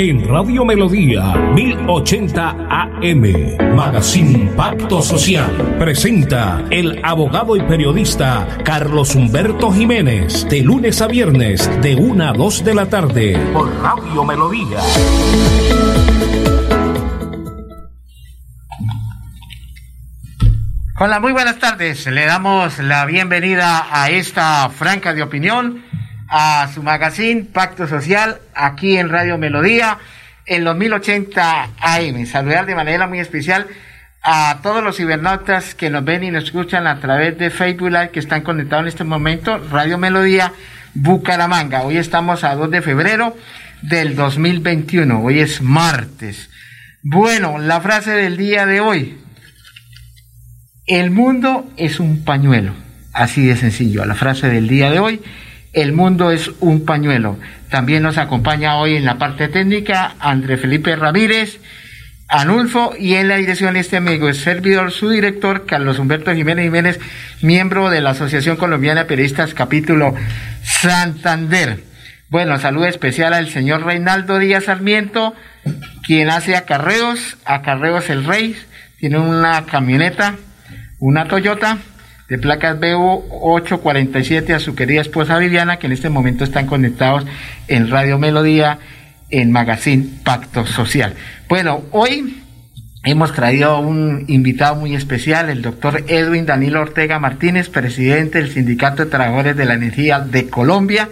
En Radio Melodía 1080 AM, Magazine Pacto Social, presenta el abogado y periodista Carlos Humberto Jiménez, de lunes a viernes, de 1 a 2 de la tarde, por Radio Melodía. Hola, muy buenas tardes. Le damos la bienvenida a esta franca de opinión a su magazine Pacto Social aquí en Radio Melodía en los 1080 AM. Saludar de manera muy especial a todos los cibernautas que nos ven y nos escuchan a través de Facebook Live que están conectados en este momento, Radio Melodía Bucaramanga. Hoy estamos a 2 de febrero del 2021, hoy es martes. Bueno, la frase del día de hoy. El mundo es un pañuelo. Así de sencillo, la frase del día de hoy. El mundo es un pañuelo. También nos acompaña hoy en la parte técnica André Felipe Ramírez, Anulfo y en la dirección este amigo, el servidor, su director, Carlos Humberto Jiménez Jiménez, miembro de la Asociación Colombiana de Periodistas, capítulo Santander. Bueno, salud especial al señor Reinaldo Díaz Sarmiento, quien hace acarreos, acarreos el rey, tiene una camioneta, una Toyota, de placas BU847 a su querida esposa Viviana, que en este momento están conectados en Radio Melodía, en Magazine Pacto Social. Bueno, hoy hemos traído un invitado muy especial, el doctor Edwin Danilo Ortega Martínez, presidente del Sindicato de Trabajadores de la Energía de Colombia.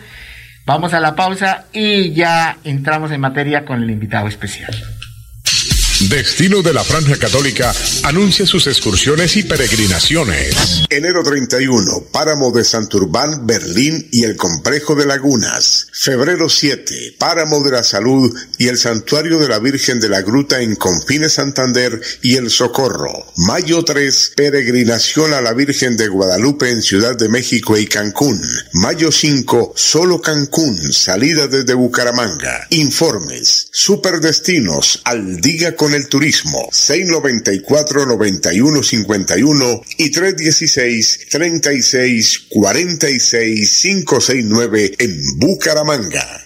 Vamos a la pausa y ya entramos en materia con el invitado especial. Destino de la Franja Católica anuncia sus excursiones y peregrinaciones. Enero 31, Páramo de Santurbán, Berlín y el Complejo de Lagunas. Febrero 7, Páramo de la Salud y el Santuario de la Virgen de la Gruta en Confines Santander y El Socorro. Mayo 3, Peregrinación a la Virgen de Guadalupe en Ciudad de México y Cancún. Mayo 5, Solo Cancún, salida desde Bucaramanga. Informes, superdestinos, al día con el turismo. 694-9151 y 316-3646-569 en Bucaramanga.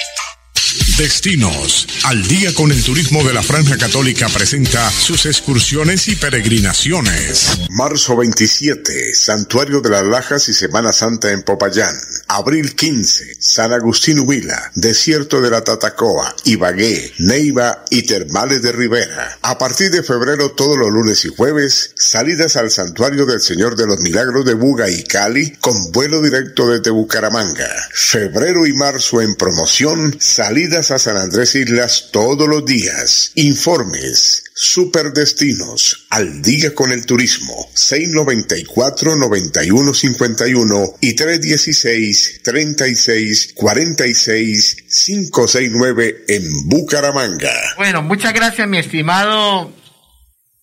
Destinos. Al día con el turismo de la Franja Católica presenta sus excursiones y peregrinaciones. Marzo 27, Santuario de las Lajas y Semana Santa en Popayán. Abril 15, San Agustín Huila, Desierto de la Tatacoa, Ibagué, Neiva y Termales de Rivera. A partir de febrero, todos los lunes y jueves, salidas al Santuario del Señor de los Milagros de Buga y Cali con vuelo directo desde Bucaramanga. Febrero y marzo en promoción, salidas a San Andrés Islas todos los días. Informes. Superdestinos. Al día con el turismo. 694-9151 y 316-3646-569 en Bucaramanga. Bueno, muchas gracias mi estimado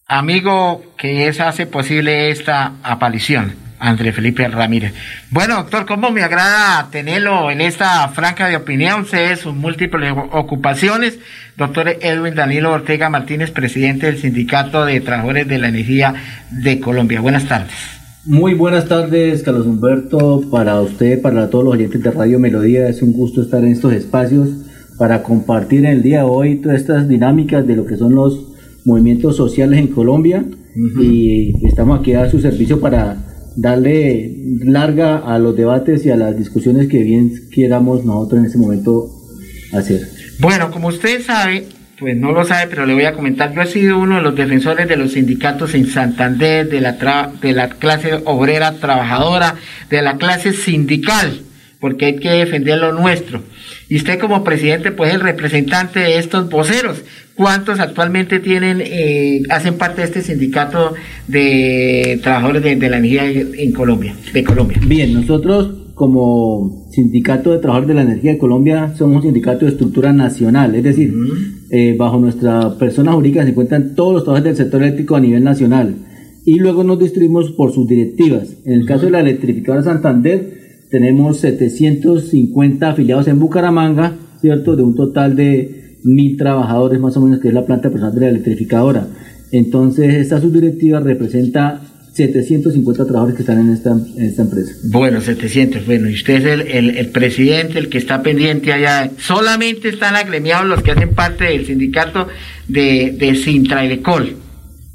amigo que es, hace posible esta aparición. André Felipe Ramírez. Bueno, doctor, ¿cómo me agrada tenerlo en esta franca de opinión? Sé sus múltiples ocupaciones. Doctor Edwin Danilo Ortega Martínez, presidente del Sindicato de Trabajadores de la Energía de Colombia. Buenas tardes. Muy buenas tardes, Carlos Humberto, para usted, para todos los oyentes de Radio Melodía. Es un gusto estar en estos espacios para compartir en el día de hoy todas estas dinámicas de lo que son los movimientos sociales en Colombia. Y estamos aquí a su servicio para darle larga a los debates y a las discusiones que bien quieramos nosotros en este momento hacer. Bueno, como usted sabe, pues no lo sabe, pero le voy a comentar, yo he sido uno de los defensores de los sindicatos en Santander, de la, de la clase obrera trabajadora, de la clase sindical, porque hay que defender lo nuestro. Y usted como presidente, pues el representante de estos voceros. ¿Cuántos actualmente tienen, eh, hacen parte de este sindicato de trabajadores de, la energía en Colombia, de Colombia? Bien, nosotros como sindicato de trabajadores de la energía de Colombia somos un sindicato de estructura nacional, es decir, eh, bajo nuestra persona jurídica se encuentran todos los trabajadores del sector eléctrico a nivel nacional y luego nos distribuimos por sus directivas. En el caso de la electrificadora Santander, tenemos 750 afiliados en Bucaramanga, ¿cierto? De un total de mil trabajadores más o menos, que es la planta personal de la electrificadora. Entonces, esta subdirectiva representa 750 trabajadores que están en esta, empresa. Bueno, 700, bueno, y usted es el, presidente, el que está pendiente allá. Solamente están agremiados los que hacen parte del sindicato de, de Sintraelecol,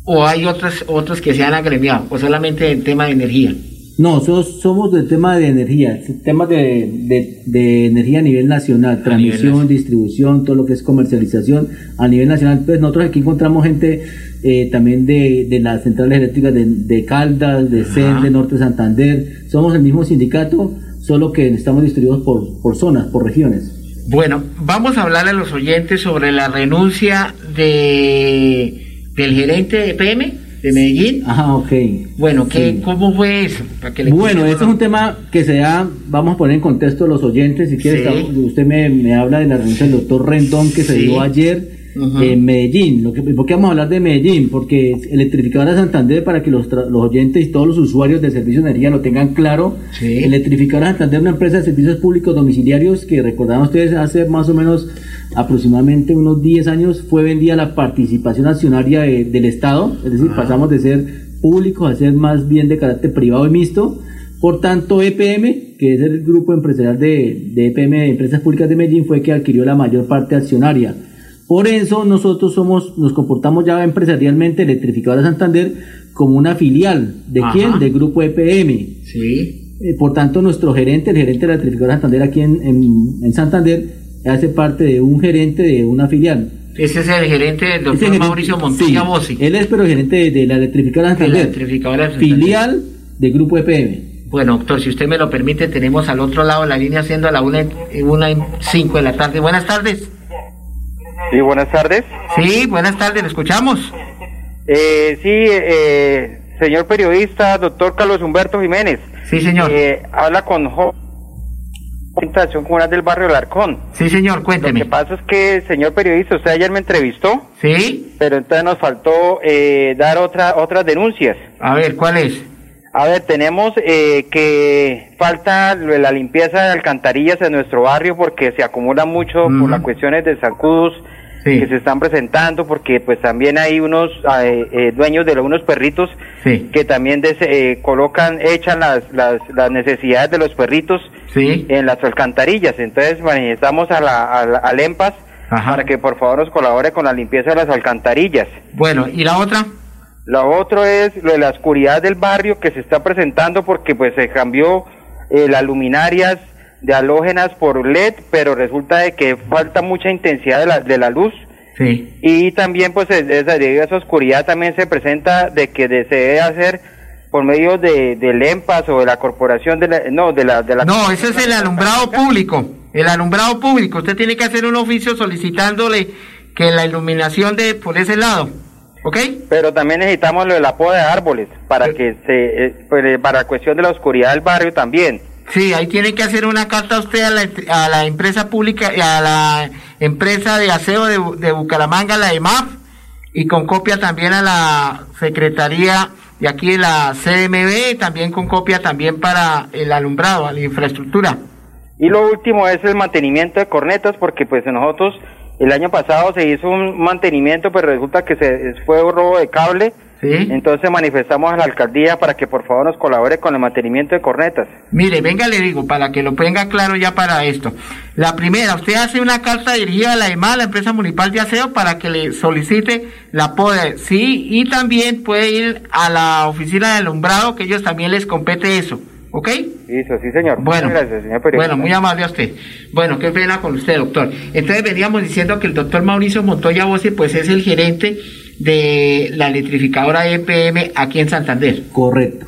o hay otros, otros que se han agremiado, o solamente el tema de energía. No, somos, somos del tema de energía, temas de, de, de, energía a nivel nacional, transmisión, nivel distribución, todo lo que es comercialización a nivel nacional. Pues nosotros aquí encontramos gente eh, también de, de, las centrales eléctricas de, de Caldas, de CEN, de Norte Santander. Somos el mismo sindicato, solo que estamos distribuidos por, por zonas, por regiones. Bueno, vamos a hablar a los oyentes sobre la renuncia de del gerente de PM de Medellín. Ajá, ok. Bueno, ¿qué, sí. ¿cómo fue eso? Para que le bueno, eso es un tema que se da, vamos a poner en contexto a los oyentes, si quiere, sí. usted me, me, habla de la renuncia del doctor Rendón que se sí. dio ayer uh -huh. Medellín. Lo que, ¿Por qué vamos a hablar de Medellín? Porque Electrificadora Santander, para que los, los oyentes y todos los usuarios del servicio de energía lo tengan claro, Electrificadora Santander es una empresa de servicios públicos domiciliarios que recordaban ustedes hace más o menos aproximadamente unos 10 años fue vendida la participación accionaria de, del Estado, es decir, ah. pasamos de ser públicos a ser más bien de carácter privado y mixto. Por tanto, EPM, que es el grupo empresarial de, de EPM de Empresas Públicas de Medellín, fue que adquirió la mayor parte accionaria. Por eso nosotros somos, nos comportamos ya empresarialmente Electrificadora Santander como una filial. ¿De Ajá. quién? Del grupo EPM. Sí. Eh, por tanto, nuestro gerente, el gerente de la Electrificadora Santander aquí en, en, en Santander, hace parte de un gerente de una filial. Ese es el gerente del doctor gerente, Mauricio Montoya sí, Bossi. Él es pero gerente de, de la electrificadora Santander. La electrificadora Santander. Filial del grupo EPM. Bueno, doctor, si usted me lo permite, tenemos al otro lado de la línea siendo a la una, una y cinco de la tarde. Buenas tardes. Sí, buenas tardes. Sí, buenas tardes, ¿le escuchamos? Eh, sí, eh, señor periodista, doctor Carlos Humberto Jiménez. Sí, señor. Eh, habla con Jo Orientación Comunal del Barrio Larcón. Sí, señor, cuénteme. Lo que pasa es que, señor periodista, usted ayer me entrevistó. Sí. Pero entonces nos faltó eh, dar otra, otras denuncias. A ver, ¿cuál es? A ver, tenemos eh, que falta la limpieza de alcantarillas en nuestro barrio porque se acumula mucho por las cuestiones de zancudos sí. que se están presentando, porque pues también hay unos eh, eh, dueños de unos perritos sí. que también des, eh, colocan, echan las, las, las, necesidades de los perritos sí. en las alcantarillas. Entonces manifestamos a la, a la, al EMPAS Ajá. para que por favor nos colabore con la limpieza de las alcantarillas. Bueno, ¿y la otra? Lo otro es lo de la oscuridad del barrio que se está presentando porque pues se cambió eh, las luminarias de halógenas por LED, pero resulta de que falta mucha intensidad de la, de la luz. Sí. Y también pues debido a esa oscuridad también se presenta de que de, se debe hacer por medio de, del EMPAS o de la corporación de la, no, de la, de la No, ese es el alumbrado público. El alumbrado público. Usted tiene que hacer un oficio solicitándole que la iluminación de por ese lado. ¿Ok? Pero también necesitamos lo de la poda de árboles para que se, eh, pues, para la cuestión de la oscuridad del barrio también. Sí, ahí tiene que hacer una carta usted a la, a la empresa pública, a la empresa de aseo de, de Bucaramanga, la EMAF, y con copia también a la Secretaría de aquí de la CMB, también con copia también para el alumbrado, a la infraestructura. Y lo último es el mantenimiento de cornetas, porque pues nosotros el año pasado se hizo un mantenimiento, pero resulta que se fue un robo de cable. ¿Sí? Entonces manifestamos a la alcaldía para que por favor nos colabore con el mantenimiento de cornetas. Mire, venga, le digo, para que lo tenga claro ya para esto. La primera, usted hace una carta dirigida a la EMA, la empresa municipal de aseo, para que le solicite la poda. Sí, y también puede ir a la oficina de alumbrado, que ellos también les compete eso. ¿Ok? Eso, sí, señor. Bueno, Muchas gracias, señor bueno, muy amable a usted. Bueno, qué pena con usted, doctor. Entonces veníamos diciendo que el doctor Mauricio Montoya Bossi, pues es el gerente de la electrificadora EPM aquí en Santander. Correcto.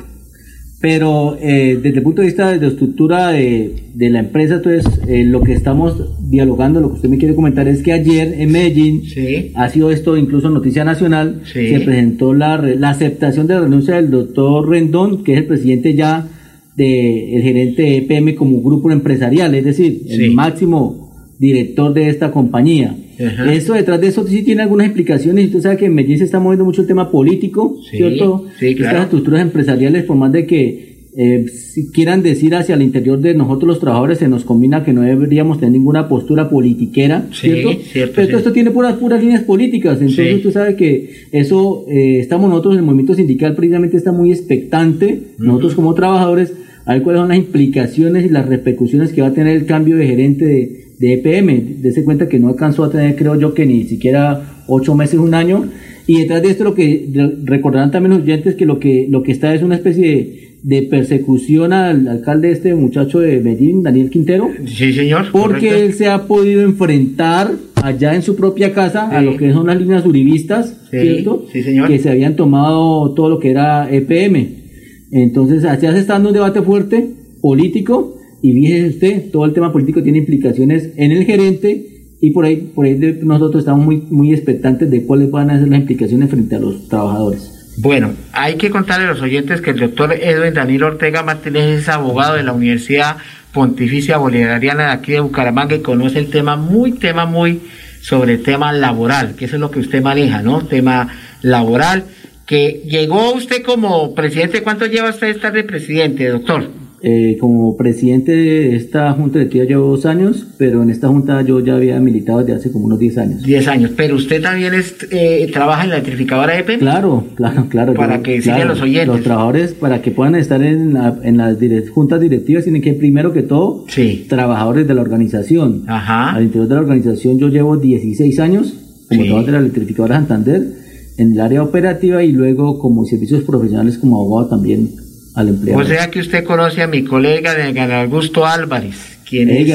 Pero eh, desde el punto de vista de la estructura de, de la empresa, entonces eh, lo que estamos dialogando, lo que usted me quiere comentar es que ayer en Medellín sí. ha sido esto incluso noticia nacional, sí. se presentó la, la aceptación de la renuncia del doctor Rendón, que es el presidente ya del gerente de EPM como grupo empresarial, es decir, el máximo director de esta compañía. Esto detrás de eso sí tiene algunas explicaciones. Usted sabe que en Medellín se está moviendo mucho el tema político, ¿cierto? Sí, claro. Estas estructuras empresariales, por más de que eh, si quieran decir hacia el interior de nosotros los trabajadores, se nos combina que no deberíamos tener ninguna postura politiquera, ¿cierto? Pero esto tiene puras, puras líneas políticas, entonces usted sabe que eso, eh, estamos nosotros en el movimiento sindical precisamente está muy expectante, nosotros como trabajadores, a ver cuáles son las implicaciones y las repercusiones que va a tener el cambio de gerente de, de EPM. Dese cuenta que no alcanzó a tener, creo yo, que ni siquiera ocho meses, un año. Y detrás de esto lo que recordarán también los oyentes que lo que lo que está es una especie de de persecución al alcalde este muchacho de Medellín, Daniel Quintero. Sí, señor. Porque él se ha podido enfrentar allá en su propia casa a lo que son las líneas uribistas, ¿cierto? Sí, señor. Que se habían tomado todo lo que era EPM. Entonces, allá se está dando un debate fuerte político y fíjese usted, todo el tema político tiene implicaciones en el gerente y por ahí, por ahí nosotros estamos muy, muy expectantes de cuáles van a ser las implicaciones frente a los trabajadores. Bueno, hay que contarle a los oyentes que el doctor Edwin Daniel Ortega Martínez es abogado de la Universidad Pontificia Bolivariana de aquí de Bucaramanga y conoce el tema muy, tema muy sobre tema laboral, que eso es lo que usted maneja, ¿no? Tema laboral, que llegó usted como presidente, ¿cuánto lleva usted estar de presidente, doctor? Eh, como presidente de esta junta de tía llevo dos años, pero en esta junta yo ya había militado desde hace como unos 10 años. 10 años, pero usted también es, eh, trabaja en la electrificadora EPE. Claro, claro, claro. Para que sigan los oyentes. Los trabajadores, para que puedan estar en, las juntas directivas, tienen que primero que todo, sí. trabajadores de la organización. Ajá. Al interior de la organización yo llevo 16 años como trabajador de la electrificadora Santander en el área operativa y luego como servicios profesionales como abogado también o sea que usted conoce a mi colega de Augusto Álvarez, quien es,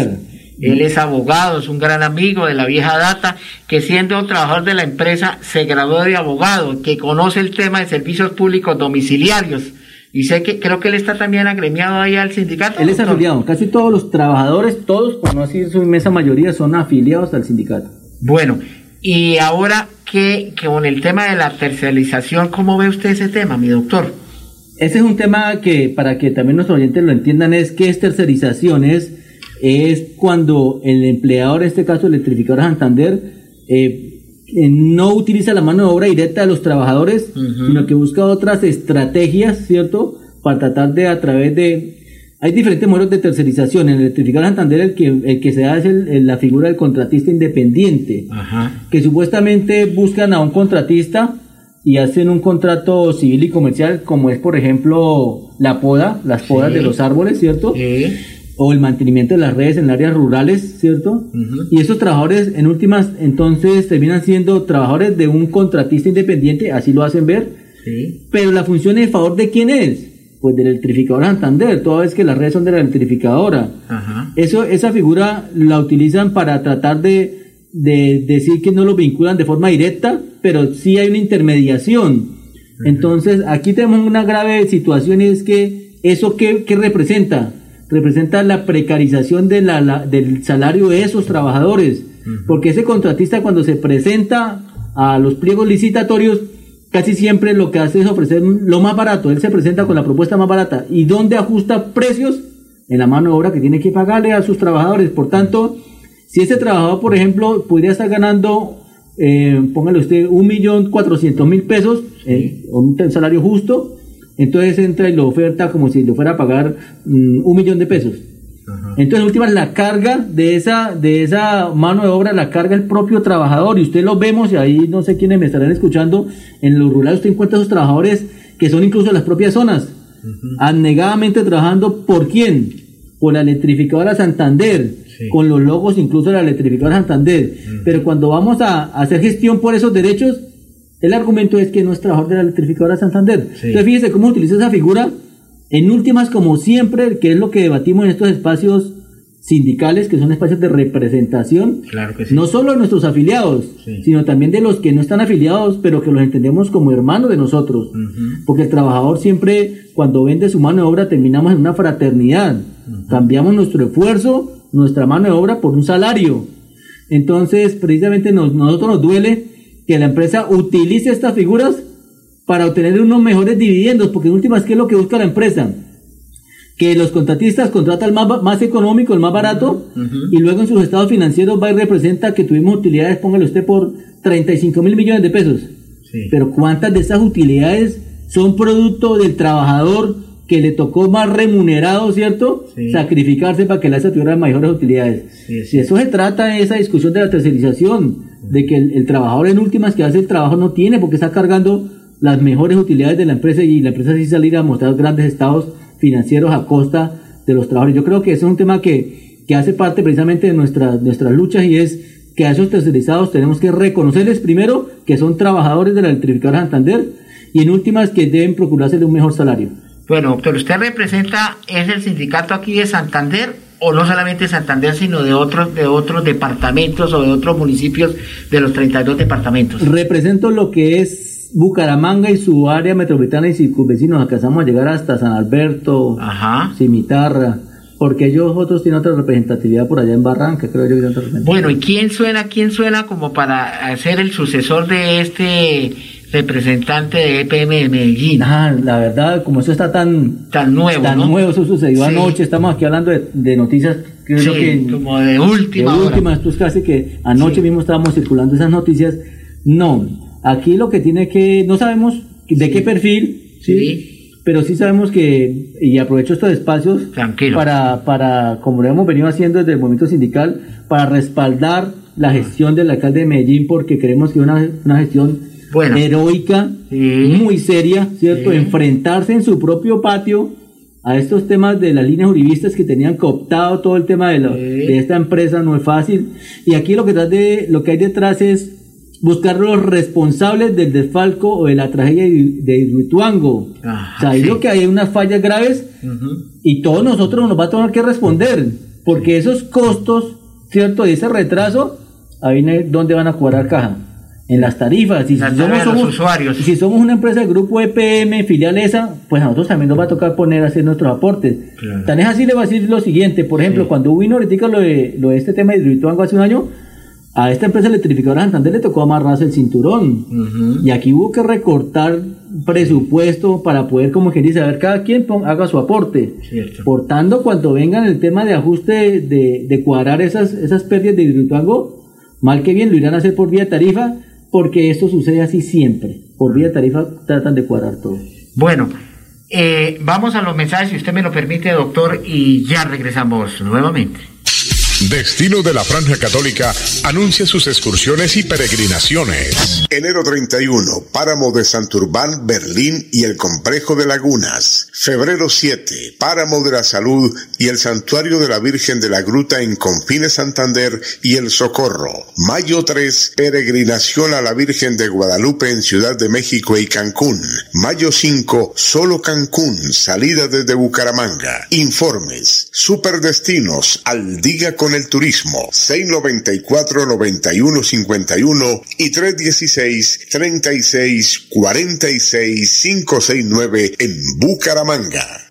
él es abogado, es un gran amigo de la vieja data, que siendo un trabajador de la empresa se graduó de abogado, que conoce el tema de servicios públicos domiciliarios. Y sé que creo que él está también agremiado ahí al sindicato. Él es afiliado. Casi todos los trabajadores, todos, por no decir su inmensa mayoría, son afiliados al sindicato. Bueno, y ahora que, que con el tema de la tercerización, ¿cómo ve usted ese tema, mi doctor? Ese es un tema que, para que también nuestros oyentes lo entiendan, es que es tercerización, es, cuando el empleador, en este caso Electrificadora Santander, eh, eh, no utiliza la mano de obra directa de los trabajadores, sino que busca otras estrategias, ¿cierto? Para tratar de, a través de... Hay diferentes modelos de tercerización. En Electrificadora Santander el que, el que se da es la figura del contratista independiente, que supuestamente buscan a un contratista y hacen un contrato civil y comercial como es por ejemplo la poda, las podas de los árboles, ¿cierto? O el mantenimiento de las redes en áreas rurales, ¿cierto? Y esos trabajadores en últimas entonces terminan siendo trabajadores de un contratista independiente, así lo hacen ver. Pero la función es a favor de quién es? Pues del electrificador Santander, toda vez que las redes son de la electrificadora. Eso, esa figura la utilizan para tratar de de decir que no lo vinculan de forma directa, pero sí hay una intermediación. Entonces, aquí tenemos una grave situación y es que eso qué, representa? Representa la precarización de la, del salario de esos trabajadores, porque ese contratista cuando se presenta a los pliegos licitatorios, casi siempre lo que hace es ofrecer lo más barato, él se presenta con la propuesta más barata. ¿Y dónde ajusta precios? En la mano de obra que tiene que pagarle a sus trabajadores. Por tanto, si ese trabajador, por ejemplo, podría estar ganando, eh, póngale usted, un millón cuatrocientos mil pesos, eh, un salario justo, entonces entra y lo oferta como si le fuera a pagar mm, un millón de pesos. Entonces, en últimas, la carga de esa, de esa mano de obra la carga el propio trabajador. Y usted lo vemos, y ahí no sé quiénes me estarán escuchando, en los rurales usted encuentra esos trabajadores que son incluso en las propias zonas, anegadamente trabajando por quién? Por la electrificadora Santander, con los logos incluso de la electrificadora Santander. Pero cuando vamos a, hacer gestión por esos derechos, el argumento es que no es trabajador de la electrificadora Santander. Entonces fíjese cómo utiliza esa figura. En últimas, como siempre, que es lo que debatimos en estos espacios sindicales, que son espacios de representación, no solo de nuestros afiliados, sino también de los que no están afiliados, pero que los entendemos como hermanos de nosotros. Porque el trabajador siempre, cuando vende su mano de obra, terminamos en una fraternidad. Cambiamos nuestro esfuerzo nuestra mano de obra por un salario. Entonces, precisamente nos, nosotros nos duele que la empresa utilice estas figuras para obtener unos mejores dividendos, porque en últimas, ¿qué es lo que busca la empresa? que los contratistas contratan el más, más económico, el más barato, y luego en sus estados financieros va y representa que tuvimos utilidades, póngale usted, por 35 mil millones de pesos. Pero ¿cuántas de esas utilidades son producto del trabajador que le tocó más remunerado, ¿cierto? Sacrificarse para que la ESA tuviera mayores utilidades. Si eso se trata, esa discusión de la tercerización, de que el, trabajador en últimas que hace el trabajo no tiene porque está cargando las mejores utilidades de la empresa y la empresa sí salir a mostrar grandes estados financieros a costa de los trabajadores. Yo creo que ese es un tema que, que hace parte precisamente de nuestra, nuestras luchas y es que a esos tercerizados tenemos que reconocerles primero que son trabajadores de la electrificadora Santander y en últimas que deben procurarse un mejor salario. Bueno, doctor, usted representa, es el sindicato aquí de Santander o no solamente de Santander, sino de otros, de otros departamentos o de otros municipios de los 32 departamentos. Represento lo que es Bucaramanga y su área metropolitana y circunvecinos, alcanzamos a llegar hasta San Alberto, Cimitarra, porque ellos otros tienen otra representatividad por allá en Barranca, creo yo. bueno, ¿y quién suena, quién suena como para ser el sucesor de este representante de EPM de Medellín? Ah, la verdad, como eso está tan, tan nuevo, tan nuevo, eso sucedió anoche, estamos aquí hablando de, noticias creo que, como de última. De última, esto es casi que anoche mismo estábamos circulando esas noticias. No, Aquí lo que tiene que, no sabemos de qué perfil, ¿sí? Pero sí sabemos que, y aprovecho estos espacios para, para, como lo hemos venido haciendo desde el movimiento sindical, para respaldar la gestión del alcalde de Medellín, porque creemos que es una, una gestión heroica, muy seria, ¿cierto? Enfrentarse en su propio patio a estos temas de las líneas juristas que tenían cooptado todo el tema de, de esta empresa no es fácil. Y aquí lo que, de, lo que hay detrás es buscar los responsables del desfalco o de la tragedia de Hidroituango. Sabido que hay unas fallas graves y todos nosotros nos va a tener que responder, porque esos costos, ¿cierto? Y ese retraso, ahí dónde van a cobrar caja. En las tarifas. Y si, somos, usuarios. si somos una empresa del grupo EPM, filial esa, pues a nosotros también nos va a tocar poner a hacer nuestros aportes. Tan es así, le va a decir lo siguiente. Por ejemplo, cuando vino ahorita lo de, lo de este tema de Hidroituango hace un año, a esta empresa electrificadora Santander le tocó amarrarse el cinturón. Y aquí hubo que recortar presupuesto para poder, como que dice, a ver, cada quien haga su aporte. Por tanto, cuando vengan el tema de ajuste, de, de cuadrar esas, esas pérdidas de Hidroituango, mal que bien lo irán a hacer por vía tarifa, porque esto sucede así siempre. Por vía tarifa tratan de cuadrar todo. Bueno, eh, vamos a los mensajes, si usted me lo permite, doctor, y ya regresamos nuevamente. Destino de la Franja Católica anuncia sus excursiones y peregrinaciones. Enero 31, Páramo de Santurbán, Berlín y el Complejo de Lagunas. Febrero 7, Páramo de la Salud y el Santuario de la Virgen de la Gruta en Confines Santander y el Socorro. Mayo 3, peregrinación a la Virgen de Guadalupe en Ciudad de México y Cancún. Mayo 5, solo Cancún, salida desde Bucaramanga. Informes, superdestinos, al con el turismo. 694-9151 y 316-3646-569 en Bucaramanga.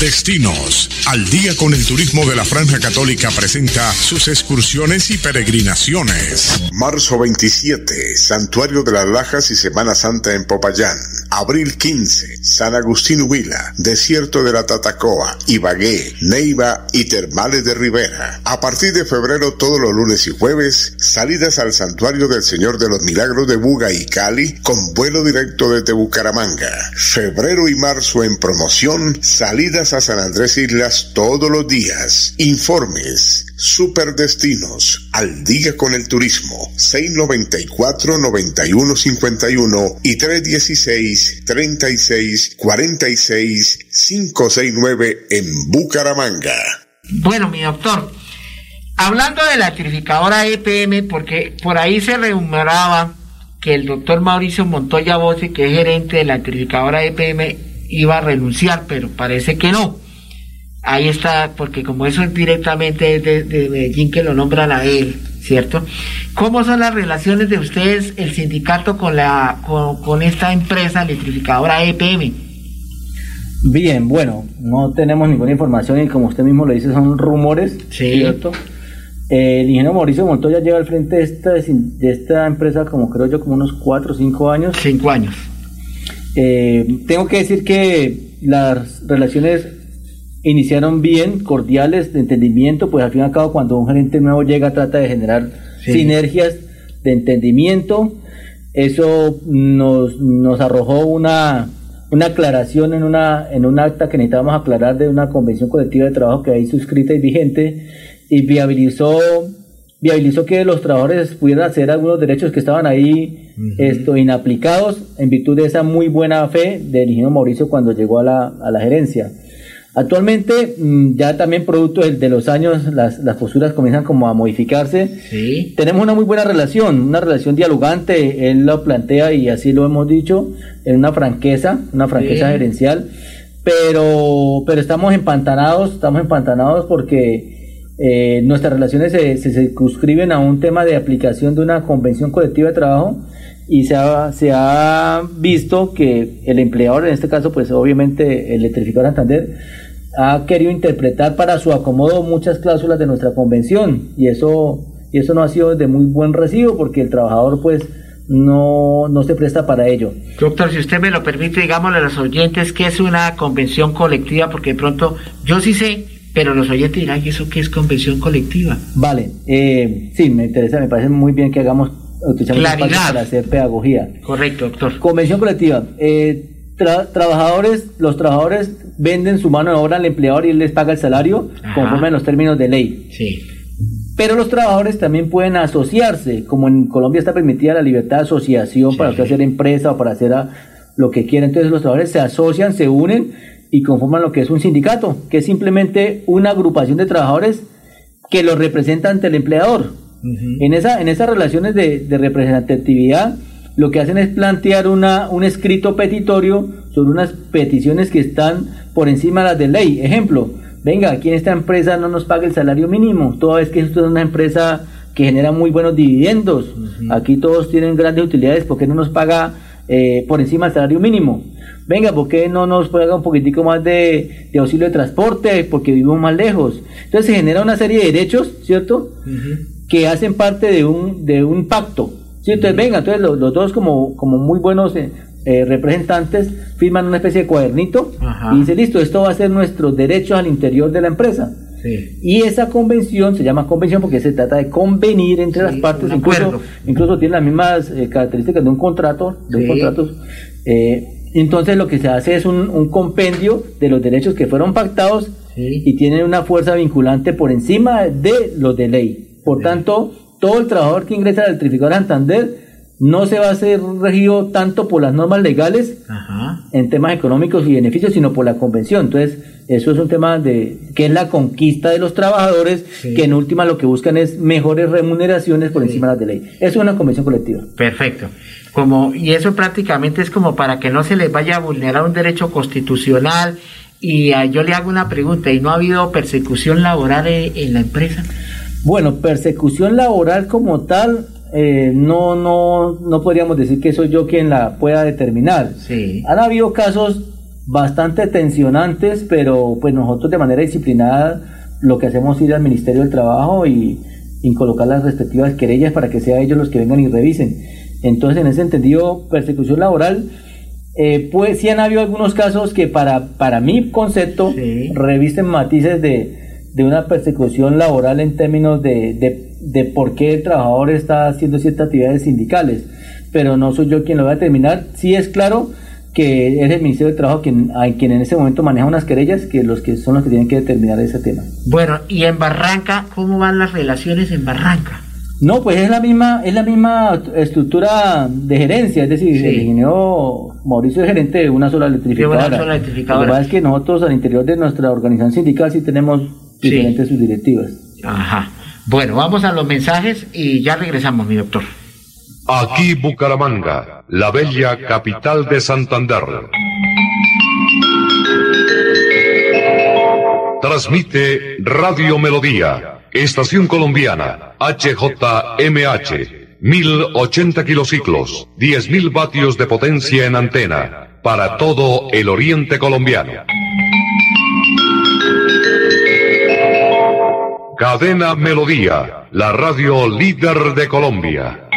Destinos. Al día con el turismo de la Franja Católica presenta sus excursiones y peregrinaciones. Marzo 27, Santuario de las Lajas y Semana Santa en Popayán. Abril 15, San Agustín Huila, Desierto de la Tatacoa, Ibagué, Neiva y Termales de Rivera. A partir de febrero, todos los lunes y jueves, salidas al Santuario del Señor de los Milagros de Buga y Cali con vuelo directo desde Bucaramanga. Febrero y marzo en promoción, salidas a San Andrés Islas todos los días. Informes. Superdestinos. Al día con el turismo. 694-9151 y 316-3646-569 en Bucaramanga. Bueno, mi doctor. Hablando de la electrificadora EPM, porque por ahí se rumoraba que el doctor Mauricio Montoya Bossi, que es gerente de la electrificadora EPM, iba a renunciar, pero parece que no. ahí está, porque como eso es directamente de, de Medellín que lo nombran a él, ¿cierto? ¿Cómo son las relaciones de ustedes, el sindicato, con, la, con, esta empresa electrificadora EPM? Bien, bueno, no tenemos ninguna información y como usted mismo lo dice, son rumores, ¿cierto? el ingeniero Mauricio Montoya lleva al frente de esta, de esta empresa como creo yo como unos 4 o 5 años. 5 años. Eh, tengo que decir que las relaciones iniciaron bien, cordiales, de entendimiento, pues al fin y al cabo cuando un gerente nuevo llega trata de generar sinergias de entendimiento. Eso nos, nos arrojó una, una aclaración en, una, en un acta que necesitábamos aclarar de una convención colectiva de trabajo que hay suscrita y vigente y viabilizó viabilizó que los trabajadores pudieran hacer algunos derechos que estaban ahí esto, inaplicados en virtud de esa muy buena fe del ingeniero Mauricio cuando llegó a la, a la gerencia. Actualmente, mm, ya también producto de, los años, las, las, posturas comienzan como a modificarse. Sí. Tenemos una muy buena relación, una relación dialogante, él lo plantea y así lo hemos dicho, en una franqueza, una franqueza gerencial, pero, pero estamos empantanados, estamos empantanados porque eh, nuestras relaciones se, se circunscriben a un tema de aplicación de una convención colectiva de trabajo y se ha, se ha visto que el empleador, en este caso, pues obviamente el electrificador Santander, ha querido interpretar para su acomodo muchas cláusulas de nuestra convención y eso, y eso no ha sido de muy buen recibo porque el trabajador pues no, no se presta para ello. Doctor, si usted me lo permite, digámosle a los oyentes que es una convención colectiva porque de pronto yo sí sé, pero los oyentes dirán que eso qué es convención colectiva. Vale, eh, sí, me interesa, me parece muy bien que hagamos Claridad. para hacer pedagogía. Correcto, doctor. Convención colectiva. Eh, trabajadores, los trabajadores venden su mano de obra al empleador y él les paga el salario conforme a los términos de ley. Sí. Pero los trabajadores también pueden asociarse, como en Colombia está permitida la libertad de asociación para hacer empresa o para hacer lo que quieran. Entonces los trabajadores se asocian, se unen y conforman lo que es un sindicato, que es simplemente una agrupación de trabajadores que los representa ante el empleador. en, esa, en esas relaciones de, de representatividad, lo que hacen es plantear una, un escrito petitorio sobre unas peticiones que están por encima de las de ley. Ejemplo, venga, aquí en esta empresa no nos paga el salario mínimo, toda vez que esto es una empresa que genera muy buenos dividendos, aquí todos tienen grandes utilidades, ¿por qué no nos paga eh, por encima del salario mínimo? Venga, ¿por qué no nos paga un poquitico más de, auxilio de transporte? Porque vivimos más lejos. Entonces se genera una serie de derechos, ¿cierto? Que hacen parte de un, de un pacto Sí, entonces venga, entonces los, dos como, como muy buenos eh, eh, representantes firman una especie de cuadernito y dice, listo, esto va a ser nuestros derechos al interior de la empresa. Y esa convención se llama convención porque se trata de convenir entre las partes, incluso, incluso tiene las mismas eh, características de un contrato, de un contrato. entonces lo que se hace es un, un, compendio de los derechos que fueron pactados y tienen una fuerza vinculante por encima de los de ley. Por tanto, todo el trabajador que ingresa al electrificador Santander no se va a ser regido tanto por las normas legales en temas económicos y beneficios, sino por la convención. Entonces, eso es un tema de que es la conquista de los trabajadores, que en última lo que buscan es mejores remuneraciones por encima de las de ley. Eso es una convención colectiva. Perfecto. Como, y eso prácticamente es como para que no se les vaya a vulnerar un derecho constitucional. Y ah, yo le hago una pregunta, ¿y no ha habido persecución laboral en la empresa? Bueno, persecución laboral como tal, eh, no, no, no podríamos decir que soy yo quien la pueda determinar. Sí. Han habido casos bastante tensionantes, pero pues nosotros de manera disciplinada lo que hacemos es ir al Ministerio del Trabajo y, colocar las respectivas querellas para que sea ellos los que vengan y revisen. Entonces, en ese entendido, persecución laboral, eh, pues sí han habido algunos casos que para, para mi concepto revisten matices de, de una persecución laboral en términos de, de, por qué el trabajador está haciendo ciertas actividades sindicales, pero no soy yo quien lo va a determinar. Sí es claro que es el Ministerio de Trabajo quien, quien en ese momento maneja unas querellas, que los que son los que tienen que determinar ese tema. Bueno, y en Barranca, ¿cómo van las relaciones en Barranca? No, pues es la misma, es la misma estructura de gerencia, es decir, el ingeniero Mauricio es gerente de una sola electrificadora. Una sola electrificadora. Lo que pasa es que nosotros al interior de nuestra organización sindical sí tenemos diferentes sus directivas. Ajá. Bueno, vamos a los mensajes y ya regresamos, mi doctor. Aquí Bucaramanga, la bella capital de Santander. transmite Radio Melodía, Estación Colombiana, HJMH, 1080 kilociclos, 10.000 vatios de potencia en antena, para todo el oriente colombiano. Cadena Melodía, la radio líder de Colombia.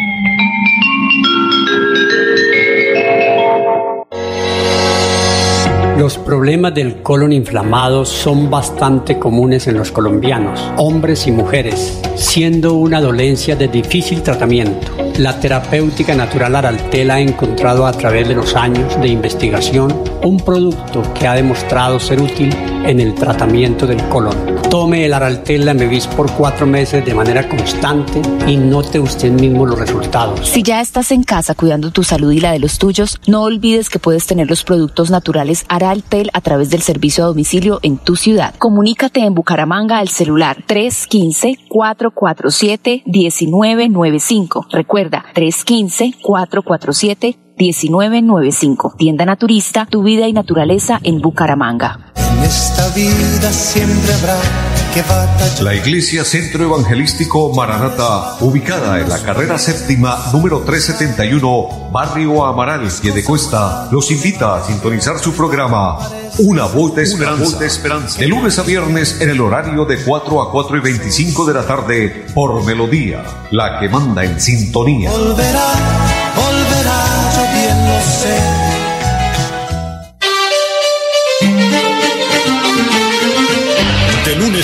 Los problemas del colon inflamado son bastante comunes en los colombianos, hombres y mujeres, siendo una dolencia de difícil tratamiento. La terapéutica natural Araltel ha encontrado a través de los años de investigación un producto que ha demostrado ser útil en el tratamiento del colon. Tome el Araltel Mevis por cuatro meses de manera constante y note usted mismo los resultados. Si ya estás en casa cuidando tu salud y la de los tuyos, no olvides que puedes tener los productos naturales Araltel a través del servicio a domicilio en tu ciudad. Comunícate en Bucaramanga al celular 315-447-1995. Recuerda, 315-447-1995. Tienda Naturista, tu vida y naturaleza en Bucaramanga. En esta vida siempre habrá la Iglesia Centro Evangelístico Maranata, ubicada en la carrera séptima número 371, Barrio Amaral, Cuesta, los invita a sintonizar su programa Una Voz de Esperanza, de lunes a viernes en el horario de 4 a 4 y 25 de la tarde por Melodía, la que manda en sintonía. Volverá, volverá, yo bien lo sé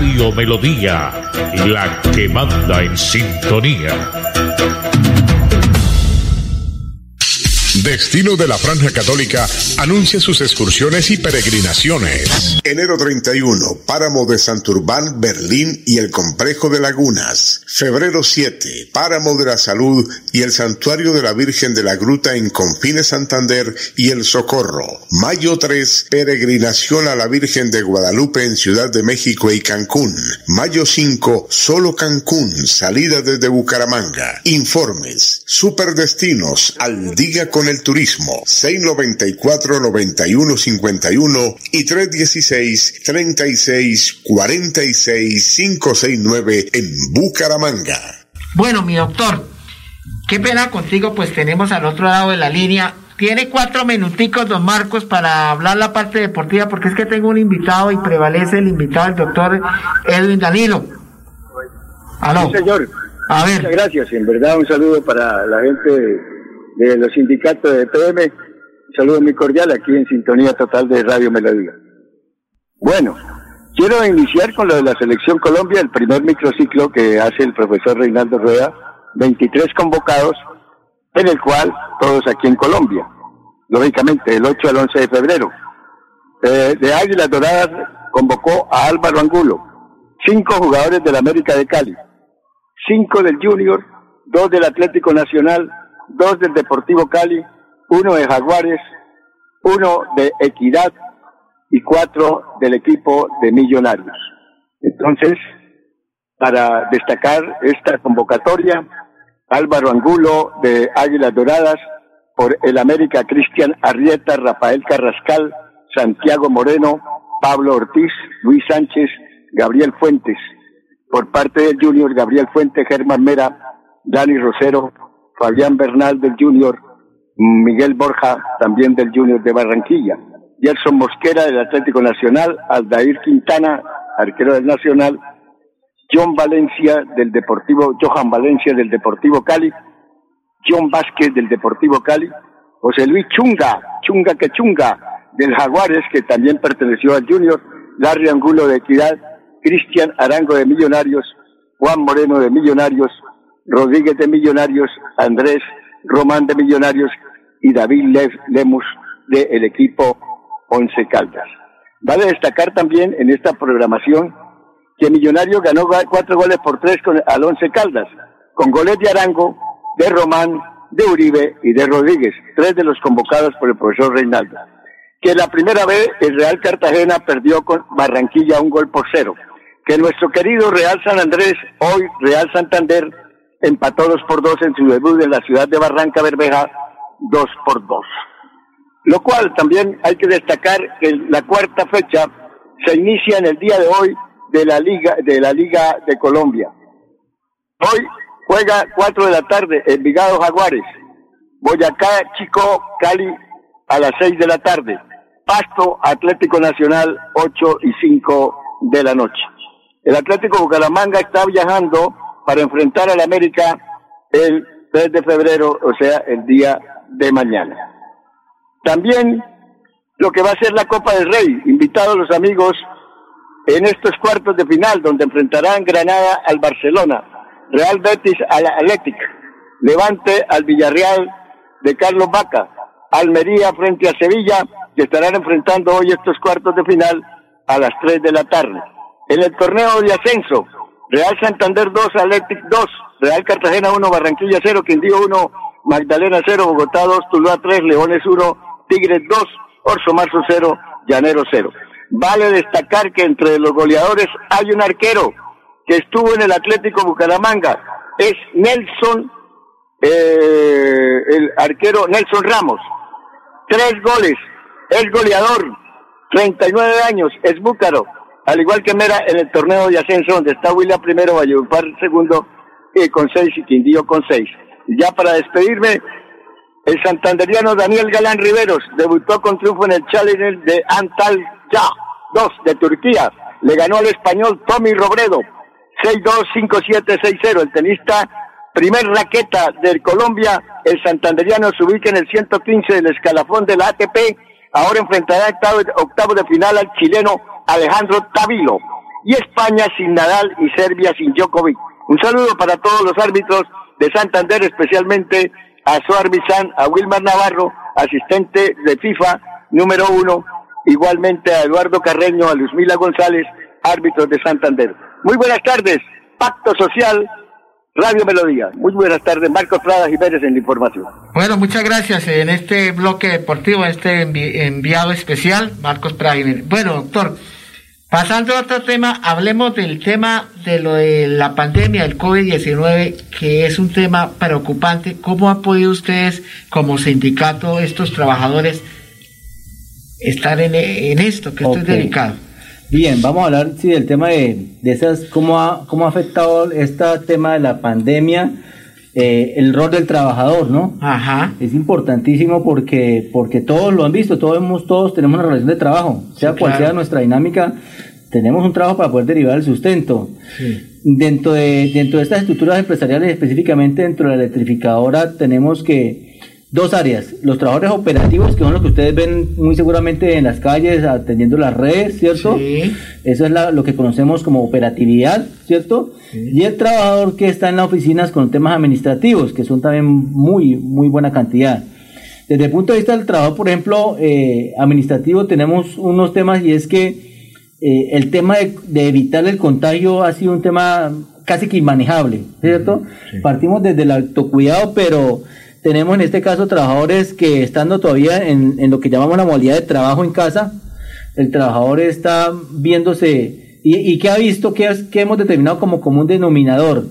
Radio Melodía, la que manda en sintonía. Destino de la Franja Católica anuncia sus excursiones y peregrinaciones. Enero 31, Páramo de Santurbán, Berlín y el Complejo de Lagunas. Febrero 7, Páramo de la Salud y el Santuario de la Virgen de la Gruta en Confines Santander y El Socorro. Mayo 3, peregrinación a la Virgen de Guadalupe en Ciudad de México y Cancún. Mayo 5, solo Cancún, salida desde Bucaramanga. Informes, superdestinos, al día con el turismo. 694-9151 y 316-3646-569 en Bucaramanga. Bueno, mi doctor, qué pena contigo, pues tenemos al otro lado de la línea. Tiene cuatro minuticos, don Marcos, para hablar la parte deportiva, porque es que tengo un invitado y prevalece el invitado, el doctor Edwin Danilo. Sí, señor. A ver. Muchas gracias. En verdad, un saludo para la gente de los sindicatos de PM. Saludo muy cordial aquí en sintonía total de Radio Melodía. Bueno, quiero iniciar con lo de la Selección Colombia, el primer microciclo que hace el profesor Reinaldo Rueda, 23 convocados, en el cual todos aquí en Colombia, lógicamente del 8 al 11 de febrero. Eh, de Águilas Doradas convocó a Álvaro Angulo, cinco jugadores del América de Cali, cinco del Junior, dos del Atlético Nacional, dos del Deportivo Cali, uno de Jaguares, uno de Equidad y cuatro del equipo de Millonarios. Entonces, para destacar esta convocatoria, Álvaro Angulo de Águilas Doradas, por el América Cristian Arrieta, Rafael Carrascal, Santiago Moreno, Pablo Ortiz, Luis Sánchez, Gabriel Fuentes, por parte del Junior Gabriel Fuentes, Germán Mera, Dani Rosero, Fabián Bernal del Junior, Miguel Borja también del Junior de Barranquilla, Gerson Mosquera del Atlético Nacional, Aldair Quintana, arquero del Nacional, John Valencia del Deportivo, Johan Valencia del Deportivo Cali, John Vázquez del Deportivo Cali, José Luis Chunga, Chunga que Chunga del Jaguares, que también perteneció al Junior, Larry Angulo de Equidad, Cristian Arango de Millonarios, Juan Moreno de Millonarios, Rodríguez de Millonarios, Andrés Román de Millonarios y David Lemus del equipo Once Caldas. Vale destacar también en esta programación que Millonario ganó cuatro goles por tres con, al Once Caldas, con goles de Arango, de Román, de Uribe y de Rodríguez, tres de los convocados por el profesor Reinaldo. Que la primera vez el Real Cartagena perdió con Barranquilla un gol por cero. Que nuestro querido Real San Andrés, hoy Real Santander, empató dos por dos en su debut en la ciudad de Barranca Bermeja, dos por dos. Lo cual también hay que destacar que la cuarta fecha se inicia en el día de hoy de la Liga de la Liga de Colombia. Hoy juega 4 de la tarde Envigado Jaguares, Boyacá Chico Cali a las 6 de la tarde, Pasto Atlético Nacional 8 y 5 de la noche. El Atlético Bucaramanga está viajando para enfrentar al América el 3 de febrero, o sea, el día de mañana. También lo que va a ser la Copa del Rey, invitados los amigos en estos cuartos de final, donde enfrentarán Granada al Barcelona, Real Betis al Athletic, Levante al Villarreal de Carlos Vaca, Almería frente a Sevilla, que estarán enfrentando hoy estos cuartos de final a las 3 de la tarde. En el torneo de ascenso, Real Santander 2, Athletic 2, Real Cartagena 1, Barranquilla 0, Quindío 1, Magdalena 0, Bogotá 2, Tuluá 3, Leones 1, Tigres 2, Orso Marzo 0, Llanero 0. Vale destacar que entre los goleadores hay un arquero que estuvo en el Atlético Bucaramanga. Es Nelson, eh, el arquero Nelson Ramos. Tres goles. Es goleador. 39 años. Es búcaro. Al igual que Mera en el torneo de ascenso donde está William primero, Valledupar segundo eh, con seis y Quindío con seis. Ya para despedirme, el santanderiano Daniel Galán Riveros debutó con triunfo en el Challenger de Antalya 2 de Turquía. Le ganó al español Tommy Robredo 6-2, 5-7, 6-0. El tenista primer raqueta de Colombia, el santanderiano se ubica en el 115 del escalafón de la ATP. Ahora enfrentará octavo, octavo de final al chileno Alejandro Tavilo. Y España sin Nadal y Serbia sin Djokovic. Un saludo para todos los árbitros de Santander, especialmente a Suar Bizán, a Wilmar Navarro, asistente de FIFA número uno, igualmente a Eduardo Carreño, a Luzmila González, árbitros de Santander. Muy buenas tardes, Pacto Social, Radio Melodía. Muy buenas tardes, Marcos Prada Jiménez en la información. Bueno, muchas gracias en este bloque deportivo, este enviado especial, Marcos Prada Jiménez. Bueno, doctor, pasando a otro tema, hablemos del tema de lo de la pandemia del COVID-19, que es un tema preocupante. ¿Cómo han podido ustedes, como sindicato, estos trabajadores, estar en, esto, que esto es delicado? Bien, vamos a hablar sí, del tema de, de esas, cómo ha, cómo ha afectado este tema de la pandemia, eh, el rol del trabajador, ¿no? Ajá. Es importantísimo porque, porque todos lo han visto, todos, hemos, todos tenemos una relación de trabajo, sea cual sea nuestra dinámica, tenemos un trabajo para poder derivar el sustento. Dentro, de, dentro de estas estructuras empresariales, específicamente dentro de la electrificadora, tenemos que Dos áreas, los trabajadores operativos, que son los que ustedes ven muy seguramente en las calles atendiendo las redes, ¿cierto? Sí. Eso es lo que conocemos como operatividad, ¿cierto? Y el trabajador que está en las oficinas con temas administrativos, que son también muy, muy buena cantidad. Desde el punto de vista del trabajo, por ejemplo, eh, administrativo, tenemos unos temas y es que eh, el tema de, evitar el contagio ha sido un tema casi que inmanejable, ¿cierto? Partimos desde el autocuidado, pero tenemos en este caso trabajadores que estando todavía en, en lo que llamamos la modalidad de trabajo en casa, el trabajador está viéndose y, y que ha visto que, que hemos determinado como común denominador.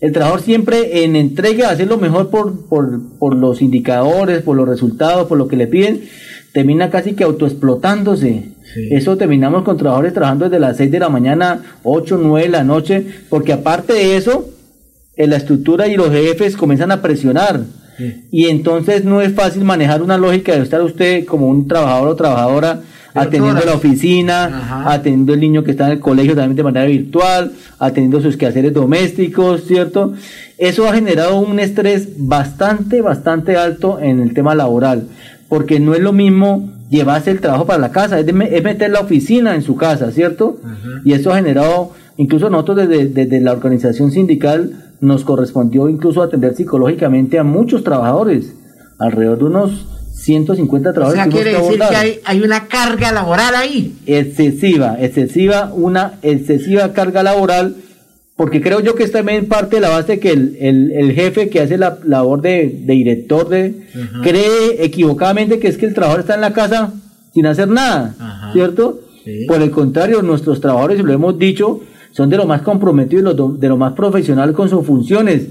El trabajador siempre en entrega hacer lo mejor por, por, por los indicadores, por los resultados, por lo que le piden, termina casi que autoexplotándose. Eso terminamos con trabajadores trabajando desde las 6 de la mañana, 8, 9 de la noche, porque aparte de eso, en la estructura y los jefes comienzan a presionar y entonces no es fácil manejar una lógica de estar usted como un trabajador o trabajadora atendiendo la oficina, atendiendo el niño que está en el colegio también de manera virtual, atendiendo sus quehaceres domésticos, ¿cierto? Eso ha generado un estrés bastante, bastante alto en el tema laboral, porque no es lo mismo llevarse el trabajo para la casa, es, meter la oficina en su casa, ¿cierto? Y eso ha generado, incluso nosotros desde, desde la organización sindical, nos correspondió incluso atender psicológicamente a muchos trabajadores, alrededor de unos 150 trabajadores. O sea, quiere decir que hay, hay, una carga laboral ahí. Excesiva, excesiva, una excesiva carga laboral, porque creo yo que es también parte de la base que el, el, el jefe que hace la labor de, de director de, cree equivocadamente que es que el trabajador está en la casa sin hacer nada, ¿cierto? Por el contrario, nuestros trabajadores, y lo hemos dicho, son de lo más comprometidos, de lo más profesional con sus funciones.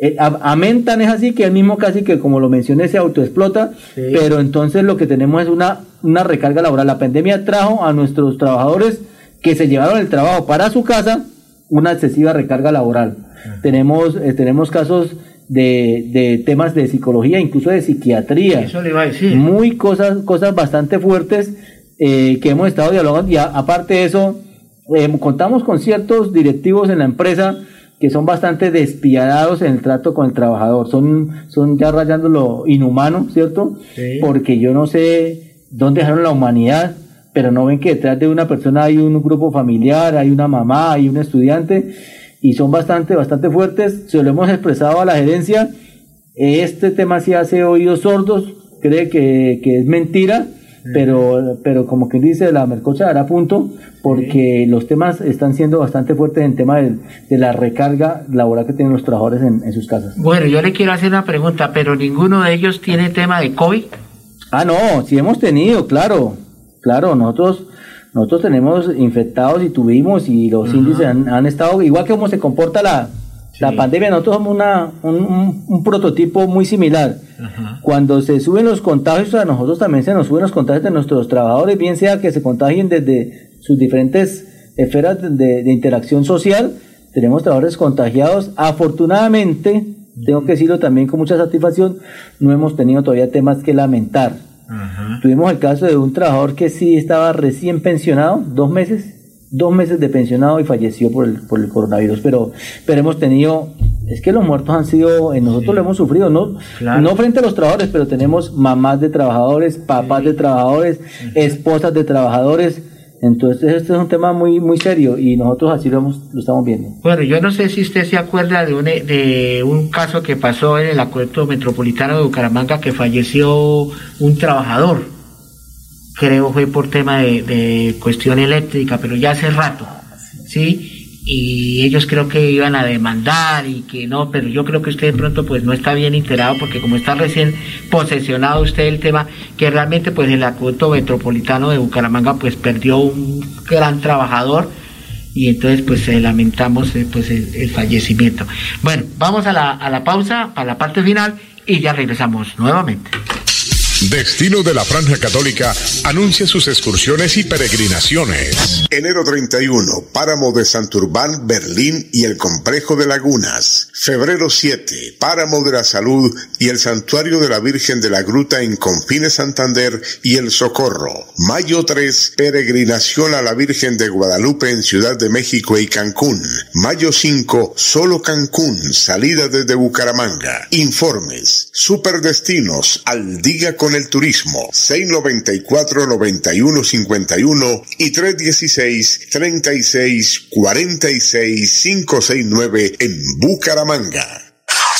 Eh, amén tan es así que él mismo casi que como lo mencioné se autoexplota, pero entonces lo que tenemos es una, una recarga laboral. La pandemia trajo a nuestros trabajadores que se llevaron el trabajo para su casa una excesiva recarga laboral. Tenemos, eh, tenemos casos de, de, temas de psicología, incluso de psiquiatría. Eso le iba a decir. Muy cosas, cosas bastante fuertes eh, que hemos estado dialogando. Y aparte de eso, contamos con ciertos directivos en la empresa que son bastante despiadados en el trato con el trabajador, son, son ya rayando lo inhumano, ¿cierto? Porque yo no sé dónde dejaron la humanidad, pero no ven que detrás de una persona hay un grupo familiar, hay una mamá, hay un estudiante, y son bastante, bastante fuertes, se lo hemos expresado a la gerencia, este tema sí hace oídos sordos, cree que, que es mentira, pero, pero como que dice, la mercocha dará punto porque los temas están siendo bastante fuertes en tema de, la recarga laboral que tienen los trabajadores en, sus casas. Bueno, yo le quiero hacer una pregunta, pero ninguno de ellos tiene tema de COVID. Ah, no, sí hemos tenido, claro, claro, nosotros nosotros tenemos infectados y tuvimos y los índices han, han, estado igual que como se comporta la, la pandemia, nosotros somos una, un, prototipo muy similar. Cuando se suben los contagios, a nosotros también se nos suben los contagios de nuestros trabajadores, bien sea que se contagien desde sus diferentes esferas de, interacción social. Tenemos trabajadores contagiados. Afortunadamente, tengo que decirlo también con mucha satisfacción, no hemos tenido todavía temas que lamentar. Tuvimos el caso de un trabajador que sí estaba recién pensionado, dos meses, dos meses de pensionado y falleció por el, por el coronavirus. Pero, pero hemos tenido, es que los muertos han sido, en nosotros lo hemos sufrido, no, no frente a los trabajadores, pero tenemos mamás de trabajadores, papás de trabajadores, esposas de trabajadores. Entonces este es un tema muy muy serio y nosotros así lo, lo estamos viendo. Bueno, yo no sé si usted se acuerda de un, de un caso que pasó en el acuerdo metropolitano de Bucaramanga que falleció un trabajador creo fue por tema de, cuestión eléctrica, pero ya hace rato, ¿sí? y ellos creo que iban a demandar y que no, pero yo creo que usted de pronto pues no está bien enterado porque como está recién posesionado usted el tema, que realmente pues el acueducto metropolitano de Bucaramanga pues perdió un gran trabajador y entonces pues lamentamos eh, pues el, fallecimiento. Bueno, vamos a la, a la pausa, a la parte final y ya regresamos nuevamente. Destino de la Franja Católica anuncia sus excursiones y peregrinaciones. Enero 31, Páramo de Santurbán, Berlín y el Complejo de Lagunas. Febrero 7, Páramo de la Salud y el Santuario de la Virgen de la Gruta en Confines Santander y El Socorro. Mayo 3, peregrinación a la Virgen de Guadalupe en Ciudad de México y Cancún. Mayo 5, solo Cancún, salida desde Bucaramanga. Informes, superdestinos, al con el turismo. 694-9151 y 316-3646-569 en Bucaramanga.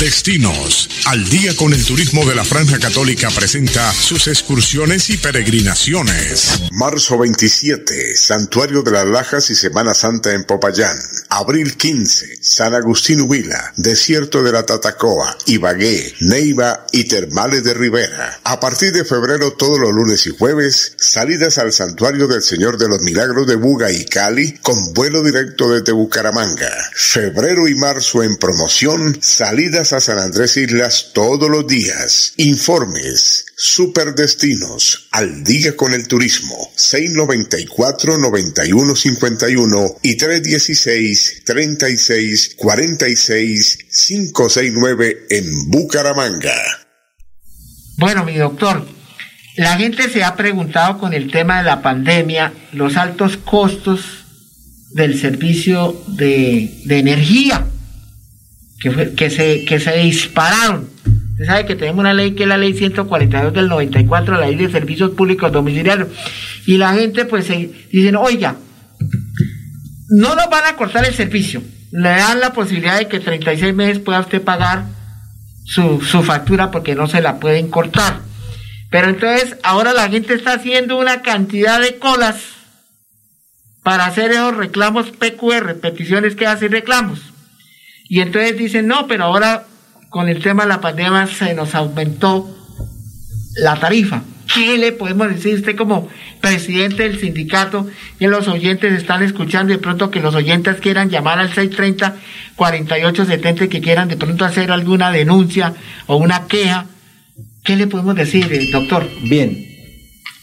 Destinos. Al día con el turismo de la Franja Católica presenta sus excursiones y peregrinaciones. Marzo 27, Santuario de las Lajas y Semana Santa en Popayán. Abril 15, San Agustín Huila, Desierto de la Tatacoa, Ibagué, Neiva y Termales de Rivera. A partir de febrero, todos los lunes y jueves, salidas al Santuario del Señor de los Milagros de Buga y Cali con vuelo directo desde Bucaramanga. Febrero y marzo en promoción, salidas a San Andrés Islas todos los días. Informes, superdestinos, al día con el turismo, 694-9151 y 316-3646-569 en Bucaramanga. Bueno, mi doctor, La gente se ha preguntado con el tema de la pandemia los altos costos del servicio de, energía que, que, se, que se dispararon. Usted sabe que tenemos una ley que es la ley 142 del 94, la ley de servicios públicos domiciliarios. Y la gente pues se dicen, oiga, no nos van a cortar el servicio. Le dan la posibilidad de que 36 meses pueda usted pagar su, su factura porque no se la pueden cortar. Pero entonces ahora la gente está haciendo una cantidad de colas para hacer esos reclamos PQR, peticiones que hacen reclamos. Y entonces dicen, no, pero ahora con el tema de la pandemia se nos aumentó la tarifa. ¿Qué le podemos decir usted como presidente del sindicato y los oyentes están escuchando de pronto que los oyentes quieran llamar al 630-4870 y que quieran de pronto hacer alguna denuncia o una queja? ¿Qué le podemos decir, eh, doctor? Bien,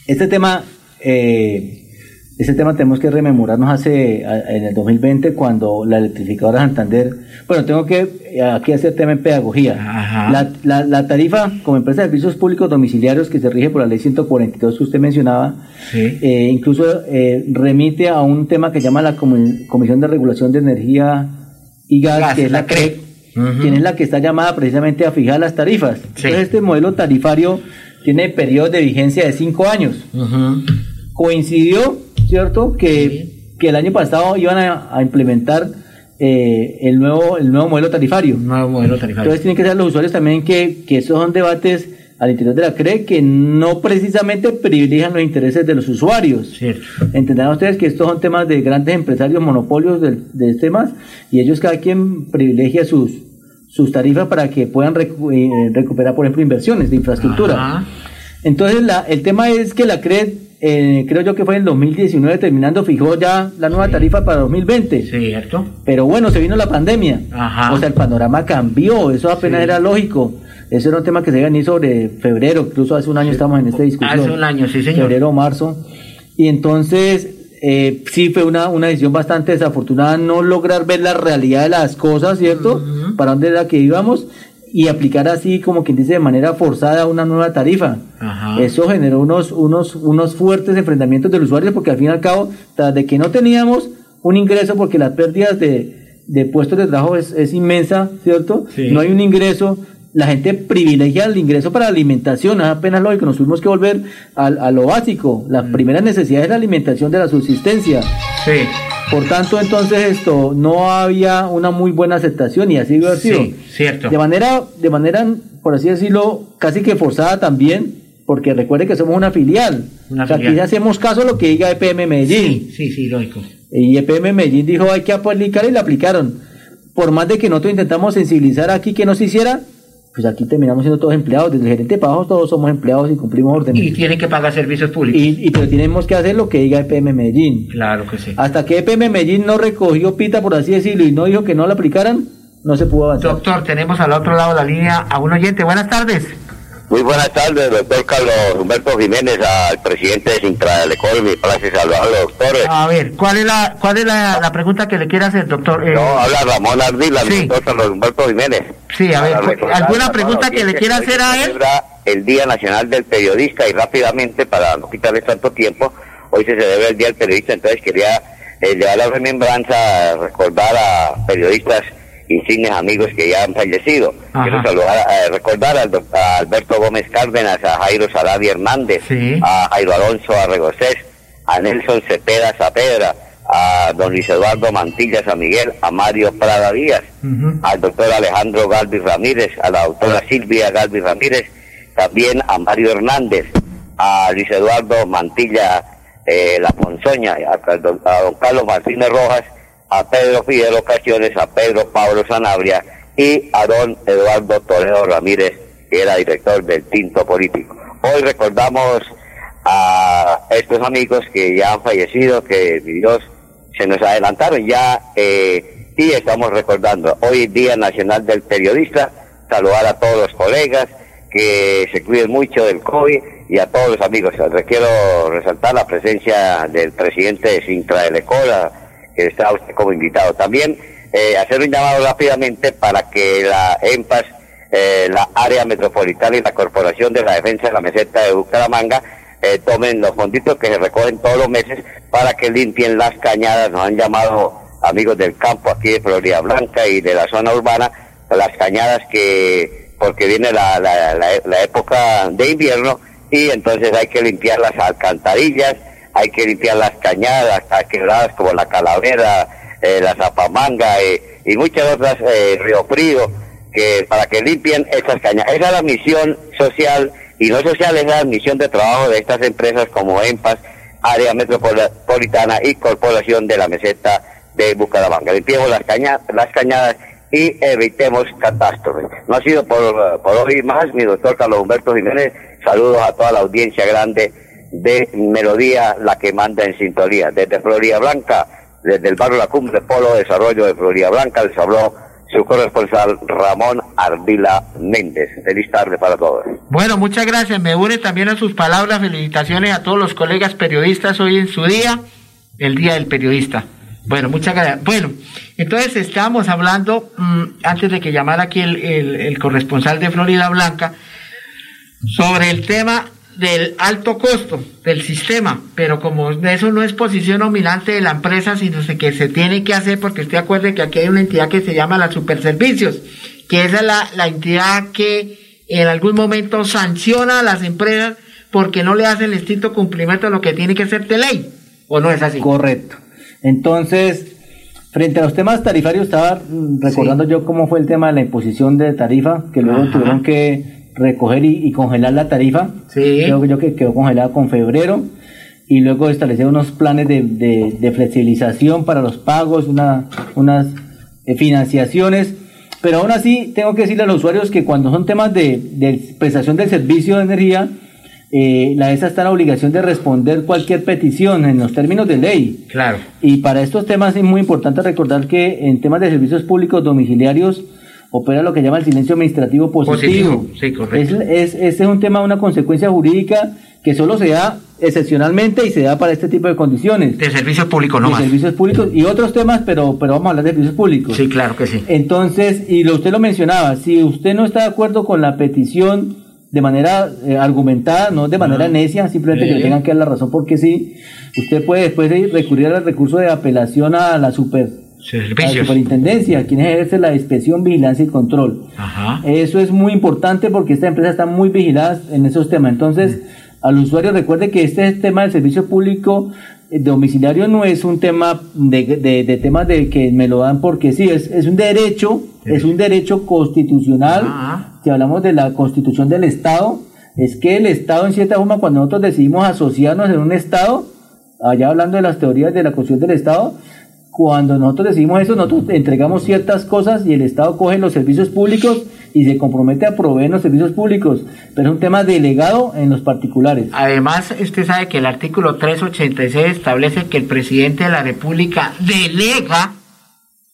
este tema, eh, este tema tenemos que rememorarnos hace, en el 2020, cuando la electrificadora Santander, bueno, tengo que eh, aquí hacer tema en pedagogía. La, la, tarifa como empresa de servicios públicos domiciliarios que se rige por la ley 142 que usted mencionaba, incluso remite a un tema que llama la Comisión de Regulación de Energía y Gas, que es la CREC quien es la que está llamada precisamente a fijar las tarifas. Entonces este modelo tarifario tiene periodo de vigencia de cinco años. Coincidió, ¿cierto?, que, el año pasado iban a, implementar eh, el, nuevo, el nuevo modelo tarifario. Nuevo modelo tarifario. Entonces tienen que ser los usuarios también que, que esos son debates al interior de la CRE que no precisamente privilegian los intereses de los usuarios. Entenderán ustedes que estos son temas de grandes empresarios, monopolios de, de temas, y ellos cada quien privilegia sus, sus tarifas para que puedan eh, recuperar, por ejemplo, inversiones de infraestructura. Entonces, la, el tema es que la CRE, eh, creo yo que fue en 2019 terminando, fijó ya la nueva tarifa para 2020. Cierto. Pero bueno, se vino la pandemia. O sea, el panorama cambió, eso apenas era lógico. Ese era un tema que se ni sobre febrero, incluso hace un año estamos en esta discusión. Hace un año, sí, señor. Febrero marzo. Y entonces, eh, sí fue una, una decisión bastante desafortunada no lograr ver la realidad de las cosas, ¿cierto? Para dónde era que íbamos y aplicar así, como quien dice, de manera forzada una nueva tarifa. Eso generó unos, unos, unos fuertes enfrentamientos del usuario porque al fin y al cabo, tras de que no teníamos un ingreso porque las pérdidas de, de puestos de trabajo es, es inmensa, ¿cierto? No hay un ingreso, la gente privilegia el ingreso para la alimentación, es apenas lógico, nos tuvimos que volver a, a lo básico, la mm. primera necesidad es la alimentación de la subsistencia. Sí. Por tanto, entonces esto no había una muy buena aceptación y así ha sido. Sí, cierto. De manera, de manera, por así decirlo, casi que forzada también, porque recuerde que somos una filial. Una o sea, aquí hacemos caso a lo que diga EPM Medellín. Sí, sí, sí, lógico. Y EPM Medellín dijo hay que aplicar y la aplicaron. Por más de que nosotros intentamos sensibilizar aquí que no se hiciera, pues aquí terminamos siendo todos empleados, desde el gerente de abajo todos somos empleados y cumplimos órdenes. Y tienen que pagar servicios públicos. Y, pero tenemos que hacer lo que diga EPM Medellín. Claro que sí. Hasta que EPM Medellín no recogió pita, por así decirlo, y no dijo que no la aplicaran, no se pudo avanzar. Doctor, tenemos al otro lado de la línea a un oyente. Buenas tardes. Muy buenas tardes, doctor Carlos Humberto Jiménez, al presidente de Sintra Lecol, mi place saludar a los doctores. A ver, ¿cuál es la cuál es la, pregunta que le quiere hacer, doctor? Eh, no, habla Ramón Ardila, sí. doctor Carlos Humberto Jiménez. Sí, a ver, ¿alguna pregunta que le quiera hacer a él? El Día Nacional del Periodista y rápidamente, para no quitarle tanto tiempo, hoy se celebra el Día del Periodista, entonces quería eh, llevar la remembranza, recordar a periodistas insignes amigos que ya han fallecido. Quiero saludar, eh, recordar al a Alberto Gómez Cárdenas, a Jairo Salavi Hernández, a Jairo Alonso Arregocés, a Nelson Cepeda Zapedra, a don Luis Eduardo Mantilla San Miguel, a Mario Prada Díaz, al doctor Alejandro Galvis Ramírez, a la doctora Silvia Galvis Ramírez, también a Mario Hernández, a Luis Eduardo Mantilla eh, La Ponzoña, a don Carlos Martínez Rojas, a Pedro Fidel Ocasiones, a Pedro Pablo Sanabria y a don Eduardo Toledo Ramírez, que era director del Tinto Político. Hoy recordamos a estos amigos que ya han fallecido, que Dios se nos adelantaron ya eh, y estamos recordando hoy Día Nacional del Periodista, saludar a todos los colegas, que se cuiden mucho del COVID y a todos los amigos. Quiero resaltar la presencia del presidente de Sintra de Lecola, que está usted como invitado. También eh, hacer un llamado rápidamente para que la EMPAS eh, la área metropolitana y la Corporación de la Defensa de la Meseta de Bucaramanga eh, tomen los fonditos que se recogen todos los meses para que limpien las cañadas. Nos han llamado amigos del campo aquí de Florida Blanca y de la zona urbana, las cañadas que, porque viene la, la, la, época de invierno y entonces hay que limpiar las alcantarillas, hay que limpiar las cañadas, quebradas como la Calavera, eh, la Zapamanga eh, y muchas otras, eh, Río Frío, que para que limpien estas cañadas. Esa es la misión social y no social, es la misión de trabajo de estas empresas como EMPAS, Área Metropolitana y Corporación de la Meseta de Bucaramanga. Limpiemos las, cañadas, las cañadas y evitemos catástrofes. No ha sido por, por hoy más, mi doctor Carlos Humberto Jiménez. Saludos a toda la audiencia grande de Melodía, la que manda en sintonía. Desde Florida Blanca, desde el barrio La Cumbre Polo Desarrollo de Florida Blanca, les habló su corresponsal Ramón Ardila Méndez. Feliz tarde para todos. Bueno, muchas gracias. Me une también a sus palabras. Felicitaciones a todos los colegas periodistas hoy en su día, el Día del Periodista. Bueno, muchas gracias. Bueno, entonces estábamos hablando, mm, antes de que llamara aquí el, el, corresponsal de Florida Blanca, sobre el tema del alto costo del sistema, pero como eso no es posición dominante de la empresa, sino que se tiene que hacer, porque usted acuerde que aquí hay una entidad que se llama la Superservicios, que esa es la, la entidad que en algún momento sanciona a las empresas porque no le hacen el estricto cumplimiento de lo que tiene que ser de ley, ¿o no es así? Correcto. Entonces, frente a los temas tarifarios, estaba recordando yo cómo fue el tema de la imposición de tarifa, que luego tuvieron que recoger y, congelar la tarifa. Sí. Creo yo que quedó congelada con febrero. Y luego establecer unos planes de, flexibilización para los pagos, una, unas eh, financiaciones. Pero aún así, tengo que decirle a los usuarios que cuando son temas de, de prestación del servicio de energía, eh, la ESA está en la obligación de responder cualquier petición en los términos de ley. Claro. Y para estos temas es muy importante recordar que en temas de servicios públicos domiciliarios opera lo que llama el silencio administrativo positivo. Sí, correcto. Es, este es un tema, una consecuencia jurídica que solo se da excepcionalmente y se da para este tipo de condiciones. De servicios públicos, no de servicios públicos y otros temas, pero, pero vamos a hablar de servicios públicos. Sí, claro que sí. Entonces, y lo, usted lo mencionaba, si usted no está de acuerdo con la petición de manera eh, argumentada, no de manera necia, simplemente que le tengan que dar la razón porque sí, usted puede después recurrir al recurso de apelación a la super superintendencia, quien ejerce la inspección, vigilancia y control. Eso es muy importante porque esta empresa está muy vigilada en esos temas. Entonces, al usuario recuerde que este tema del servicio público eh, domiciliario no es un tema de, de, temas de que me lo dan porque sí, es, es un derecho, es un derecho constitucional. Si hablamos de la constitución del Estado, es que el Estado, en cierta forma, cuando nosotros decidimos asociarnos en un Estado, allá hablando de las teorías de la constitución del Estado, cuando nosotros decimos eso, nosotros entregamos ciertas cosas y el Estado coge los servicios públicos y se compromete a proveer los servicios públicos, pero es un tema delegado en los particulares. Además, usted sabe que el artículo 386 establece que el presidente de la República delega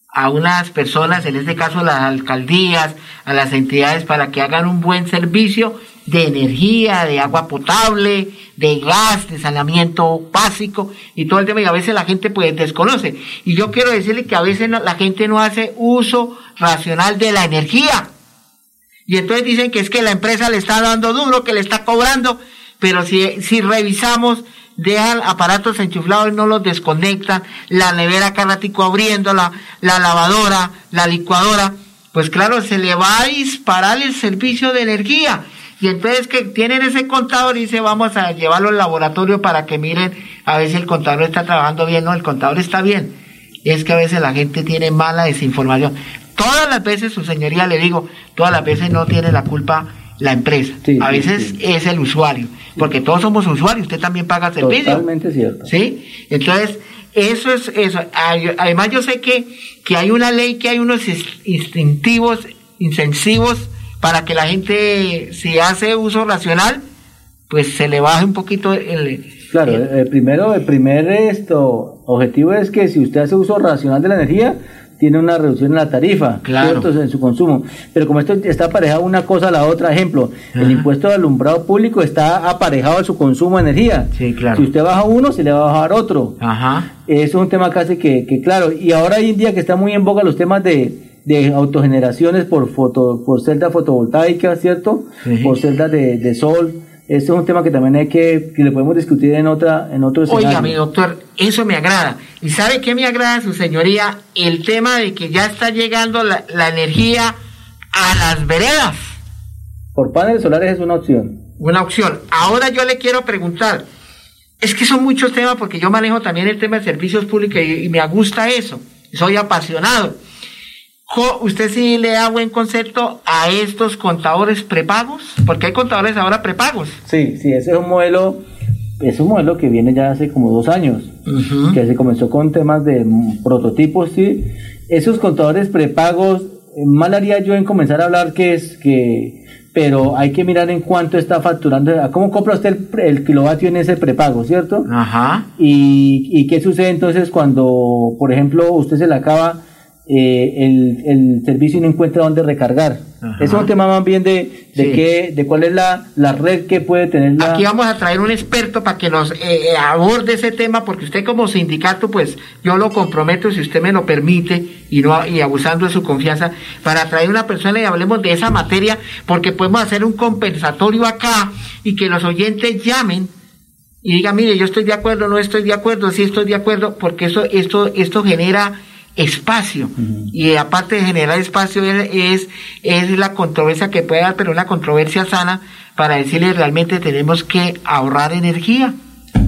a unas personas, en este caso las alcaldías, a las entidades para que hagan un buen servicio de energía, de agua potable, de gas, de saneamiento básico y todo el tema y a veces la gente pues desconoce. Y yo quiero decirle que a veces la gente no hace uso racional de la energía. Y entonces dicen que es que la empresa le está dando duro, que le está cobrando, pero si, si revisamos, dejan aparatos enchuflados y no los desconectan, la nevera carrático abriendo, la, la lavadora, la licuadora, pues claro, se le va a disparar el servicio de energía. Y entonces que tienen ese contador y dice vamos a llevarlo al laboratorio para que miren a ver si el contador está trabajando bien. No, el contador está bien. Es que a veces la gente tiene mala desinformación. Todas las veces, su señoría, le digo, todas las veces no tiene la culpa la empresa. a veces es el usuario, porque todos somos usuarios, usted también paga servicio. Totalmente cierto. ¿Sí? Entonces, eso es eso. Además, yo sé que, que hay una ley, que hay unos instintivos, incentivos para que la gente, si hace uso racional, pues se le baje un poquito el... Claro, el, primero, el primer esto, objetivo es que si usted hace uso racional de la energía, tiene una reducción en la tarifa, claro. en su consumo. Pero como esto está aparejado una cosa a la otra, ejemplo, el impuesto de alumbrado público está aparejado a su consumo de energía. Sí, claro. Si usted baja uno, se le va a bajar otro. Ajá. Eso es un tema casi que, que, claro, y ahora hoy en día que está muy en boga los temas de, de autogeneraciones por foto, por celdas fotovoltaicas, ¿cierto? Por celdas de, de sol. Este es un tema que también hay que, que le podemos discutir en otra, en otro escenario. Oiga, mi doctor, eso me agrada. ¿Y sabe qué me agrada, su señoría? El tema de que ya está llegando la, la energía a las veredas. Por paneles solares es una opción. Una opción. Ahora yo le quiero preguntar, es que son muchos temas porque yo manejo también el tema de servicios públicos y, me gusta eso. Soy apasionado. ¿Usted sí le da buen concepto a estos contadores prepagos? Porque hay contadores ahora prepagos. Sí, sí, ese es un modelo, es un modelo que viene ya hace como dos años, que se comenzó con temas de prototipos, sí. Esos contadores prepagos, eh, mal haría yo en comenzar a hablar que es que pero hay que mirar en cuánto está facturando, cómo compra usted el, kilovatio en ese prepago, ¿cierto? Ajá. Y, y, qué sucede entonces cuando, por ejemplo, usted se le acaba eh, el, el, servicio y no encuentra dónde recargar. Es un tema más bien de, de, qué, de cuál es la, la, red que puede tener la... Aquí vamos a traer un experto para que nos eh, eh, aborde ese tema, porque usted como sindicato, pues yo lo comprometo, si usted me lo permite, y, no, y abusando de su confianza, para traer una persona y hablemos de esa materia, porque podemos hacer un compensatorio acá y que los oyentes llamen y digan, mire, yo estoy de acuerdo, no estoy de acuerdo, sí estoy de acuerdo, porque eso, esto, esto genera espacio. Y aparte de generar espacio es, es la controversia que puede dar, pero una controversia sana para decirle realmente tenemos que ahorrar energía.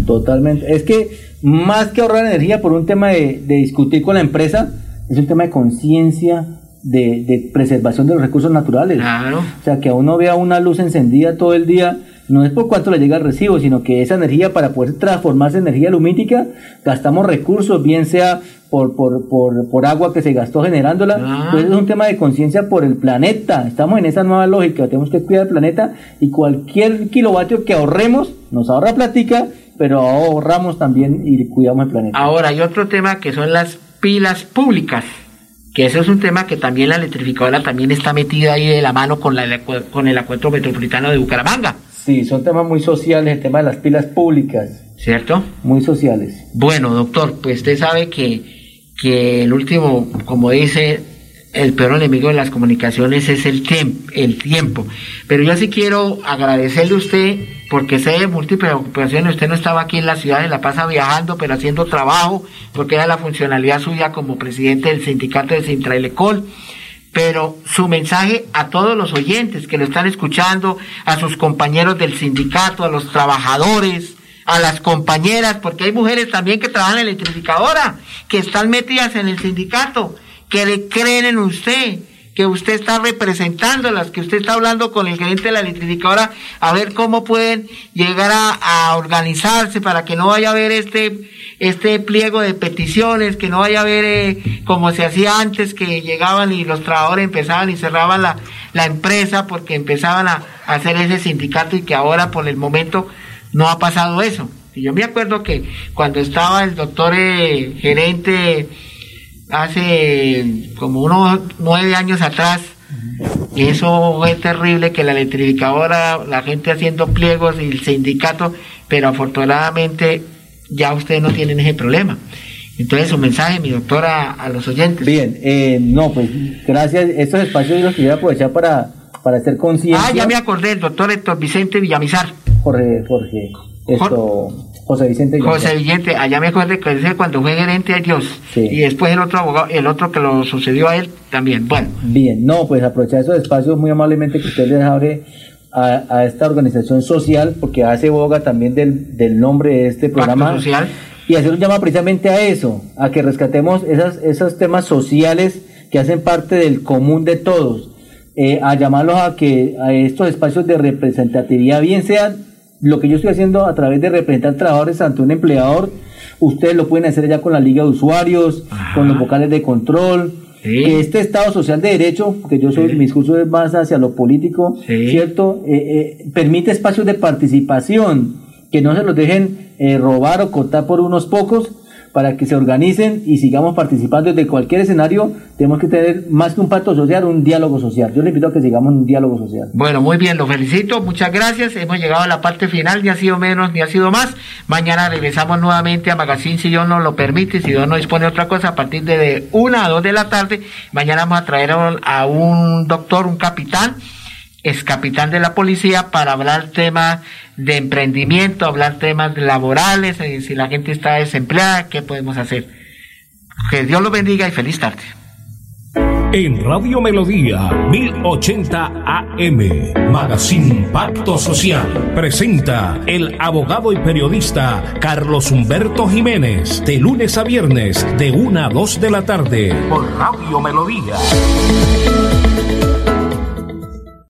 Totalmente. Es que más que ahorrar energía por un tema de, de discutir con la empresa, es un tema de conciencia, de, de, preservación de los recursos naturales. Claro. O sea, que a uno vea una luz encendida todo el día no es por cuánto le llega el recibo, sino que esa energía para poder transformarse en energía lumínica, gastamos recursos, bien sea por, por, por, por agua que se gastó generándola. Ah. Entonces es un tema de conciencia por el planeta. Estamos en esa nueva lógica, tenemos que cuidar el planeta y cualquier kilovatio que ahorremos nos ahorra platica, pero ahorramos también y cuidamos el planeta. Ahora hay otro tema que son las pilas públicas que ese es un tema que también la electrificadora también está metida ahí de la mano con, la, con el acuerdo metropolitano de Bucaramanga. Sí, son temas muy sociales, el tema de las pilas públicas. ¿Cierto? Muy sociales. Bueno, doctor, pues usted sabe que, que el último, como dice, el peor enemigo de las comunicaciones es el, el tiempo. Pero yo sí quiero agradecerle a usted, porque sé de múltiples ocupaciones, usted no estaba aquí en la ciudad de La Paz viajando, pero haciendo trabajo, porque era la funcionalidad suya como presidente del sindicato de Sintrailecol pero su mensaje a todos los oyentes que lo están escuchando, a sus compañeros del sindicato, a los trabajadores, a las compañeras, porque hay mujeres también que trabajan en electrificadora, que están metidas en el sindicato, que le creen en usted, que usted está representándolas, que usted está hablando con el gerente de la electrificadora a ver cómo pueden llegar a, a organizarse para que no vaya a haber este este pliego de peticiones, que no vaya a haber eh, como se hacía antes, que llegaban y los trabajadores empezaban y cerraban la, la empresa porque empezaban a, hacer ese sindicato y que ahora por el momento no ha pasado eso. Y yo me acuerdo que cuando estaba el doctor eh, gerente hace como unos nueve años atrás, eso fue terrible que la electrificadora, la gente haciendo pliegos y el sindicato, pero afortunadamente ya ustedes no tienen ese problema. Entonces, su mensaje, mi doctora, a los oyentes. Bien, eh, no, pues gracias. Estos espacios los quería aprovechar para, para hacer conciencia. Ah, ya me acordé, el doctor Héctor Vicente Villamizar. Jorge, Jorge, esto, José Vicente Villamizar. José Vicente, allá me acordé que ese cuando fue gerente de Dios. Y después el otro abogado, el otro que lo sucedió a él también. Bueno. Bien, no, pues aprovechar esos espacios muy amablemente que usted les abre a, esta organización social, porque hace boga también del, del nombre de este programa. Social. Y hacer un llamado precisamente a eso, a que rescatemos esas, esos temas sociales que hacen parte del común de todos, eh, a llamarlos a que a estos espacios de representatividad, bien sea lo que yo estoy haciendo a través de representar trabajadores ante un empleador, ustedes lo pueden hacer ya con la liga de usuarios, con los vocales de control, que este Estado social de derecho, que yo soy, mi discurso es más hacia lo político, ¿cierto? Eh, eh, permite espacios de participación, que no se los dejen eh, robar o cortar por unos pocos, para que se organicen y sigamos participando de cualquier escenario. Tenemos que tener más que un pacto social, un diálogo social. Yo le invito a que sigamos un diálogo social. Bueno, muy bien, lo felicito, muchas gracias. Hemos llegado a la parte final, ni ha sido menos ni ha sido más. Mañana regresamos nuevamente a Magazine si Dios nos lo permite, si Dios no dispone otra cosa, a partir de una a dos de la tarde. Mañana vamos a traer a un doctor, un capitán es capitán de la policía para hablar temas de emprendimiento, hablar temas laborales, eh, si la gente está desempleada, qué podemos hacer. Que Dios lo bendiga y feliz tarde. En Radio Melodía 1080 AM, Magazine Pacto Social, presenta el abogado y periodista Carlos Humberto Jiménez, de lunes a viernes, de 1 a 2 de la tarde, por Radio Melodía.